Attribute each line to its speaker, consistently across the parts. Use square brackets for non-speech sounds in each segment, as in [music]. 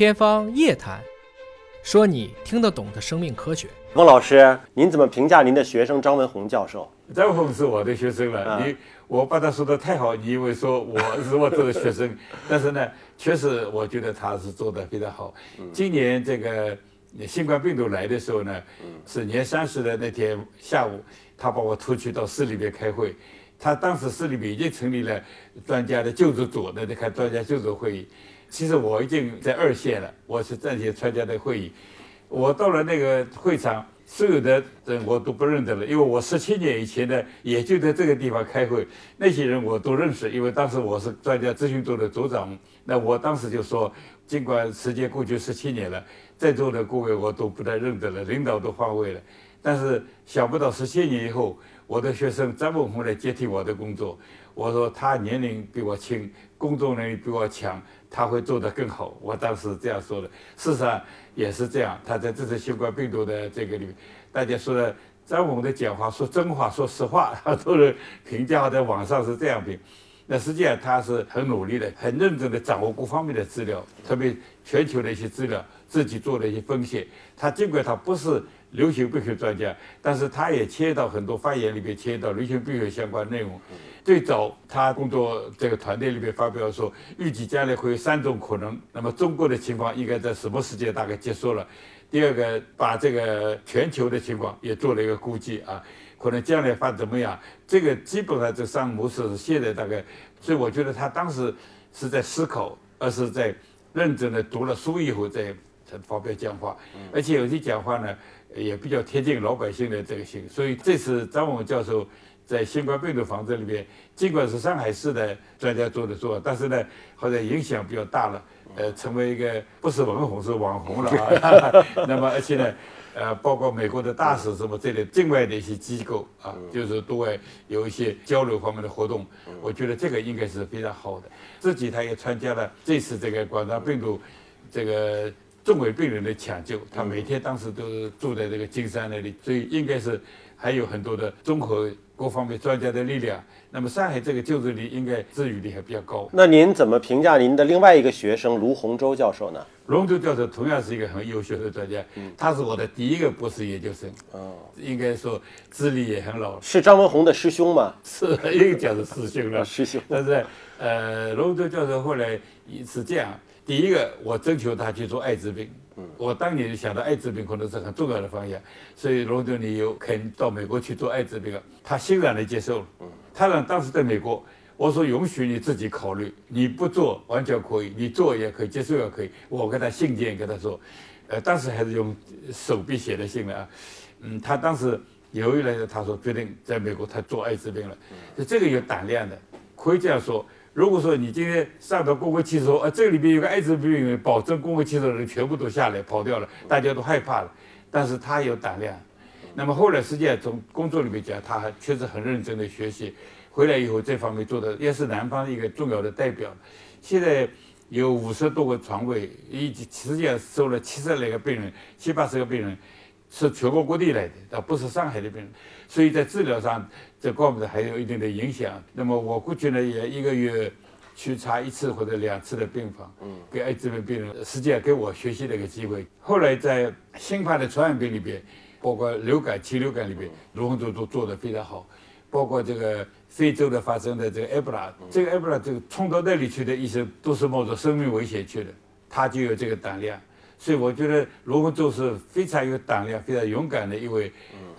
Speaker 1: 天方夜谭，说你听得懂的生命科学。
Speaker 2: 孟老师，您怎么评价您的学生张文宏教授？
Speaker 3: 张文宏是我的学生了，你我把他说的太好，你以为说我是我这个学生，[laughs] 但是呢，确实我觉得他是做的非常好。今年这个新冠病毒来的时候呢，是年三十的那天下午，他把我拖去到市里面开会。他当时市里面已经成立了专家的救助组，那在开专家救助会议。其实我已经在二线了，我是暂且参加的会议。我到了那个会场，所有的人我都不认得了，因为我十七年以前呢，也就在这个地方开会，那些人我都认识，因为当时我是专家咨询组的组长。那我当时就说，尽管时间过去十七年了，在座的各位我都不太认得了，领导都换位了，但是想不到十七年以后。我的学生张文宏来接替我的工作，我说他年龄比我轻，工作能力比我强，他会做得更好。我当时这样说的，事实上也是这样。他在这次新冠病毒的这个里面，大家说的张文的讲话，说真话，说实话，很多人评价在网上是这样评。那实际上他是很努力的，很认真的掌握各方面的资料，特别全球的一些资料，自己做了一些分析。他尽管他不是。流行病学专家，但是他也切到很多发言里面，切到流行病学相关内容。最早他工作这个团队里面发表说，预计将来会有三种可能。那么中国的情况应该在什么时间大概结束了？第二个，把这个全球的情况也做了一个估计啊，可能将来发怎么样？这个基本上这三个模式是现在大概，所以我觉得他当时是在思考，而是在认真的读了书以后再才发表讲话，而且有些讲话呢。也比较贴近老百姓的这个心，所以这次张文教授在新冠病毒防治里面，尽管是上海市的专家做的做，但是呢，好像影响比较大了，呃，成为一个不是网红是网红了啊。[laughs] 那么而且呢，呃，包括美国的大使什么这类境外的一些机构啊，就是对外有一些交流方面的活动，我觉得这个应该是非常好的。自己他也参加了这次这个广场病毒这个。重危病人的抢救，他每天当时都住在这个金山那里，所以应该是还有很多的综合各方面专家的力量。那么上海这个救治率应该治愈率还比较高。
Speaker 2: 那您怎么评价您的另外一个学生卢洪洲教授呢？
Speaker 3: 卢洪洲教授同样是一个很优秀的专家，他是我的第一个博士研究生，哦，应该说资历也很老。
Speaker 2: 是张文宏的师兄嘛？
Speaker 3: 是，一个讲是师兄了。[laughs]
Speaker 2: 师兄。
Speaker 3: 但是，呃，卢洪洲教授后来是这样。第一个，我征求他去做艾滋病。嗯，我当年就想到艾滋病可能是很重要的方向，所以龙德尼又肯到美国去做艾滋病了。他欣然的接受了。嗯，他让当时在美国，我说允许你自己考虑，你不做完全可以，你做也可以，接受也可以。我给他信件跟他说，呃，当时还是用手笔写的信了啊。嗯，他当时犹豫了，他说决定在美国他做艾滋病了。就，这个有胆量的，可以这样说。如果说你今天上到公共汽车，呃，这里边有个艾滋病人，保证公共汽车的人全部都下来跑掉了，大家都害怕了。但是他有胆量。那么后来实际上从工作里面讲，他还确实很认真的学习，回来以后这方面做的也是南方一个重要的代表。现在有五十多个床位，以及实际上收了七十来个病人，七八十个病人。是全国各地来的，而不是上海的病人，所以在治疗上这方面还有一定的影响。那么我过去呢也一个月去查一次或者两次的病房，嗯，给艾滋病病人，实际上给我学习的一个机会。后来在新发的传染病里边，包括流感、禽流感里边，卢洪洲都做得非常好。包括这个非洲的发生的这个埃博拉，这个埃博拉这个冲到那里去的医生都是冒着生命危险去的，他就有这个胆量。所以我觉得罗文洲是非常有胆量、非常勇敢的一位，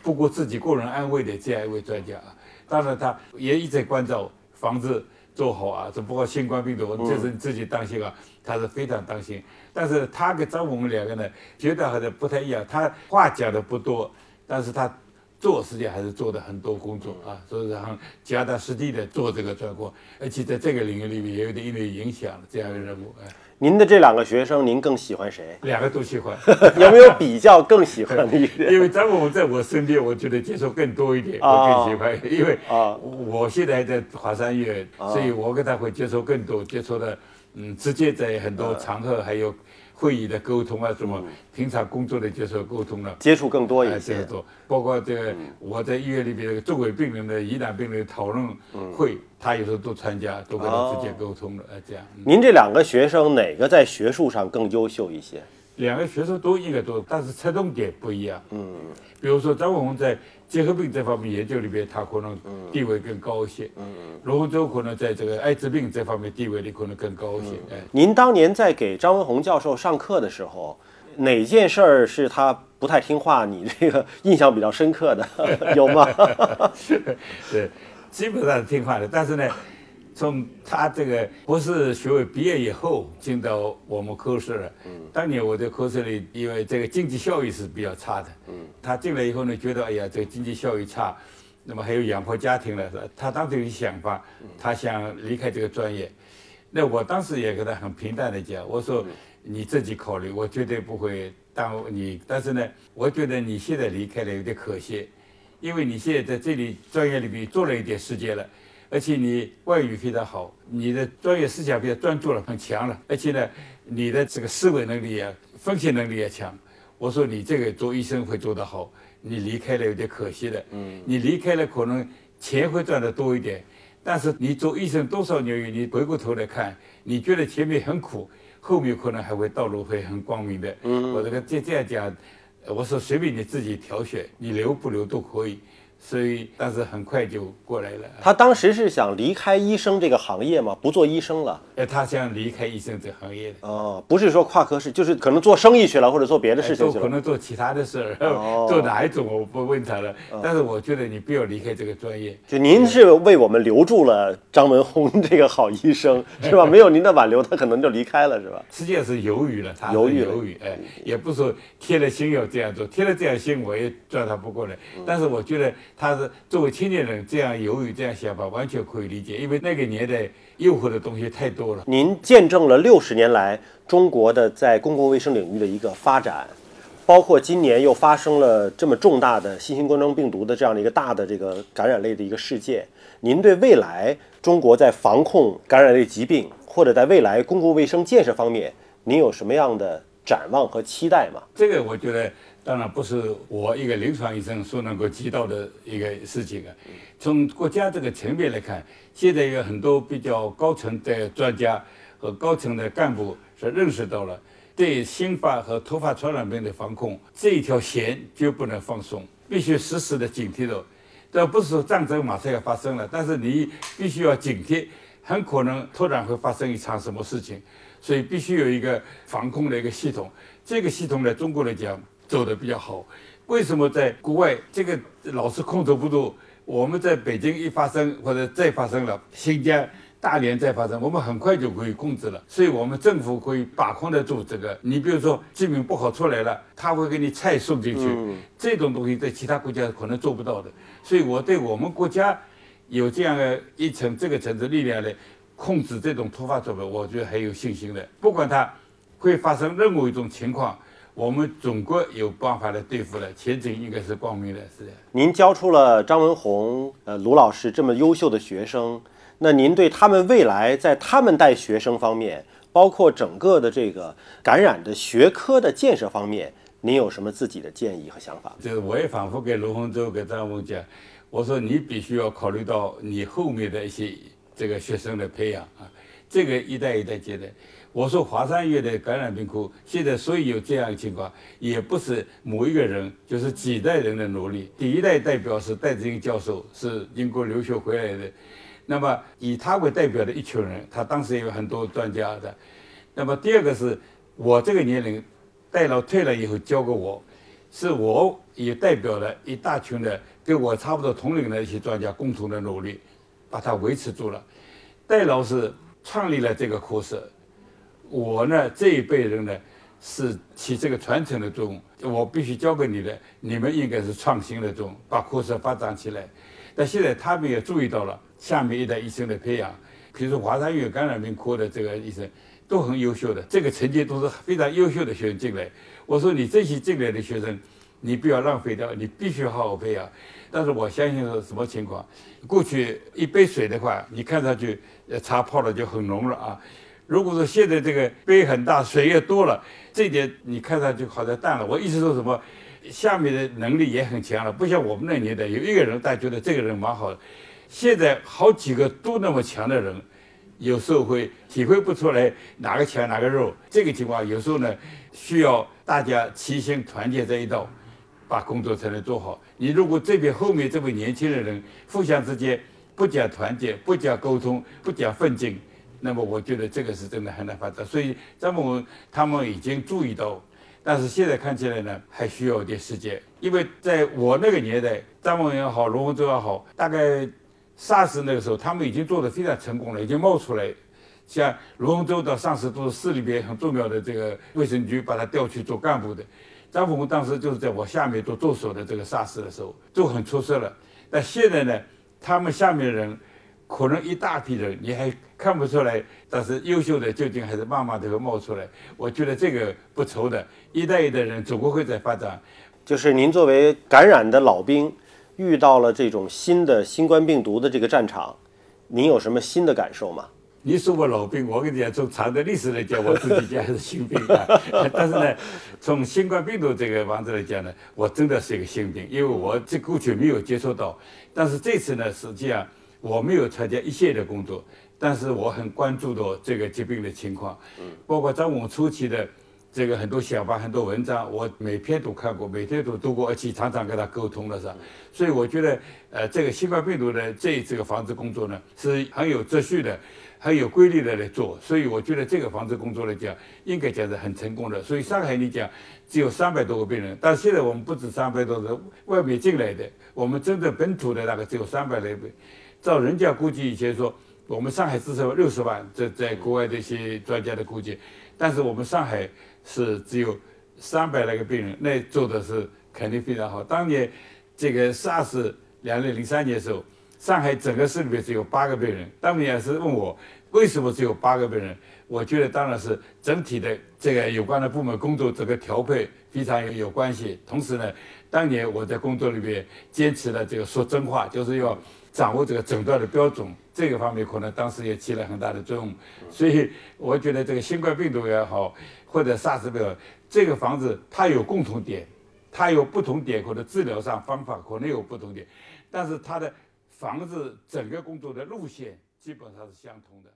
Speaker 3: 不顾自己个人安危的这样一位专家啊。当然，他也一直关照房子做好啊，这包括新冠病毒，这是你自己当心啊，他是非常当心。但是他跟张文两个呢，觉得好像不太一样。他话讲的不多，但是他做实际上还是做的很多工作啊，所以然后脚踏实地的做这个专攻，而且在这个领域里面也有点一点影响这样的人物哎。
Speaker 2: 您的这两个学生，您更喜欢谁？
Speaker 3: 两个都喜欢，[laughs]
Speaker 2: 有没有比较更喜欢的？
Speaker 3: 因为张文宏在我身边，我觉得接触更多一点，我更喜欢。因为啊，我现在还在华山医院，所以我跟他会接触更多，接触的嗯，直接在很多场合还有会议的沟通啊，什么平常工作的接受沟通了。
Speaker 2: 接触更多
Speaker 3: 哎，
Speaker 2: 一些。
Speaker 3: 这个多，包括这个我在医院里边这个周围病人的疑难病人讨论会，他有时候都参加，都跟他直接沟通了，哎，这样。嗯
Speaker 2: 您这两个学生哪个在学术上更优秀一些？
Speaker 3: 两个学生都应该都，但是侧重点不一样。嗯，比如说张文宏在结核病这方面研究里边，他可能地位更高一些。嗯嗯，罗文洲可能在这个艾滋病这方面地位里可能更高一些。哎，
Speaker 2: 您当年在给张文宏教授上课的时候，哪件事儿是他不太听话，你这个印象比较深刻的 [laughs] 有吗？
Speaker 3: 对，基本上是听话的，但是呢。从他这个博士学位毕业以后，进到我们科室了。嗯，当年我在科室里，因为这个经济效益是比较差的。嗯，他进来以后呢，觉得哎呀，这个经济效益差，那么还有养活家庭了，是吧？他当时有想法，他想离开这个专业。那我当时也跟他很平淡的讲，我说你自己考虑，我绝对不会耽误你。但是呢，我觉得你现在离开了有点可惜，因为你现在在这里专业里面做了一点时间了。而且你外语非常好，你的专业思想比较专注了，很强了。而且呢，你的这个思维能力啊，分析能力也强。我说你这个做医生会做得好，你离开了有点可惜的。嗯，你离开了可能钱会赚得多一点，但是你做医生多少年，你回过头来看，你觉得前面很苦，后面可能还会道路会很光明的。嗯，我这个这这样讲，我说随便你自己挑选，你留不留都可以。所以，但是很快就过来了。
Speaker 2: 他当时是想离开医生这个行业吗？不做医生了？
Speaker 3: 哎，他想离开医生这行业的。
Speaker 2: 哦，不是说跨科室，就是可能做生意去了，或者做别的事情去了。
Speaker 3: 可能做其他的事儿，[laughs] 做哪一种我不问他了。但是我觉得你不要离开这个专业。
Speaker 2: 就您是为我们留住了张文宏这个好医生，是吧？[laughs] 没有您的挽留，他可能就离开了，是吧？
Speaker 3: 实际上是犹豫了，他
Speaker 2: 犹豫
Speaker 3: 犹豫，哎，也不是说贴了心要这样做，贴了这样心我也抓他不过来。但是我觉得他是作为。青年人这样犹豫、这样想法，完全可以理解，因为那个年代诱惑的东西太多了。
Speaker 2: 您见证了六十年来中国的在公共卫生领域的一个发展，包括今年又发生了这么重大的新型冠状病毒的这样的一个大的这个感染类的一个事件。您对未来中国在防控感染类疾病，或者在未来公共卫生建设方面，您有什么样的展望和期待吗？
Speaker 3: 这个我觉得。当然不是我一个临床医生所能够知道的一个事情啊。从国家这个层面来看，现在有很多比较高层的专家和高层的干部是认识到了，对新发和突发传染病的防控这一条弦就不能放松，必须时时的警惕着。这不是说战争马上要发生了，但是你必须要警惕，很可能突然会发生一场什么事情，所以必须有一个防控的一个系统。这个系统在中国来讲。走的比较好，为什么在国外这个老是控制不住？我们在北京一发生或者再发生了，新疆、大连再发生，我们很快就可以控制了。所以我们政府可以把控得住这个。你比如说疾病不好出来了，他会给你菜送进去，这种东西在其他国家可能做不到的。所以我对我们国家有这样的一层这个层次力量来控制这种突发状况，我觉得很有信心的。不管它会发生任何一种情况。我们中国有办法来对付的，前景应该是光明的，是的。
Speaker 2: 您教出了张文宏、呃卢老师这么优秀的学生，那您对他们未来在他们带学生方面，包括整个的这个感染的学科的建设方面，您有什么自己的建议和想法？
Speaker 3: 就是我也反复给卢洪洲、给张文讲，我说你必须要考虑到你后面的一些这个学生的培养啊，这个一代一代接的。我说华山医院的感染病科现在所以有这样的情况，也不是某一个人，就是几代人的努力。第一代代表是戴志英教授，是英国留学回来的，那么以他为代表的一群人，他当时也有很多专家的。那么第二个是我这个年龄，戴老退了以后教给我，是我也代表了一大群的跟我差不多同龄的一些专家共同的努力，把它维持住了。戴老师创立了这个科室。我呢这一辈人呢是起这个传承的作用，我必须教给你的，你们应该是创新的作用，把科室发展起来。但现在他们也注意到了下面一代医生的培养，比如说华山医院感染病科的这个医生都很优秀的，这个成绩都是非常优秀的学生进来。我说你这些进来的学生，你不要浪费掉，你必须好好培养。但是我相信是什么情况？过去一杯水的话，你看上去茶泡了就很浓了啊。如果说现在这个杯很大，水也多了，这点你看上去好像淡了。我意思说什么？下面的能力也很强了，不像我们那年代有一个人，大家觉得这个人蛮好的。现在好几个都那么强的人，有时候会体会不出来哪个强哪个弱。这个情况有时候呢，需要大家齐心团结在一道，把工作才能做好。你如果这边后面这位年轻的人互相之间不讲团结、不讲沟通、不讲奋进，那么我觉得这个是真的很难发展。所以张某文他们已经注意到。但是现在看起来呢，还需要一点时间，因为在我那个年代，张文也好，罗文洲也好，大概 SARS 那个时候，他们已经做得非常成功了，已经冒出来。像罗文洲到上市都是市里边很重要的这个卫生局把他调去做干部的。张凤当时就是在我下面做助手的这个 SARS 的时候，就很出色了。但现在呢，他们下面人。可能一大批人你还看不出来，但是优秀的究竟还是慢慢的会冒出来。我觉得这个不愁的，一代一代人祖国会在发展。
Speaker 2: 就是您作为感染的老兵，遇到了这种新的新冠病毒的这个战场，您有什么新的感受吗？
Speaker 3: 你说我老兵，我跟你讲，从长的历史来讲，我自己讲还是新兵啊。[laughs] 但是呢，从新冠病毒这个方子来讲呢，我真的是一个新兵，因为我这过去没有接触到，但是这次呢，实际上。我没有参加一线的工作，但是我很关注到这个疾病的情况，包括张文初期的这个很多想法、很多文章，我每篇都看过，每天都读过，而且常常跟他沟通了，是吧？所以我觉得，呃，这个新冠病毒的这这个防治工作呢，是很有秩序的、很有规律的来做。所以我觉得这个防治工作来讲，应该讲是很成功的。所以上海你讲只有三百多个病人，但现在我们不止三百多人，外面进来的，我们真正本土的大概只有三百来位。照人家估计，以前说我们上海至少六十万，这在国外的一些专家的估计，但是我们上海是只有三百来个病人，那做的是肯定非常好。当年这个 SARS 两零零三年的时候，上海整个市里面只有八个病人。当年也是问我为什么只有八个病人，我觉得当然是整体的这个有关的部门工作这个调配非常有有关系。同时呢，当年我在工作里面坚持了这个说真话，就是要。掌握这个诊断的标准，这个方面可能当时也起了很大的作用。所以我觉得这个新冠病毒也好，或者 SARS 病毒，这个房子它有共同点，它有不同点，或者治疗上方法可能有不同点，但是它的房子整个工作的路线基本上是相同的。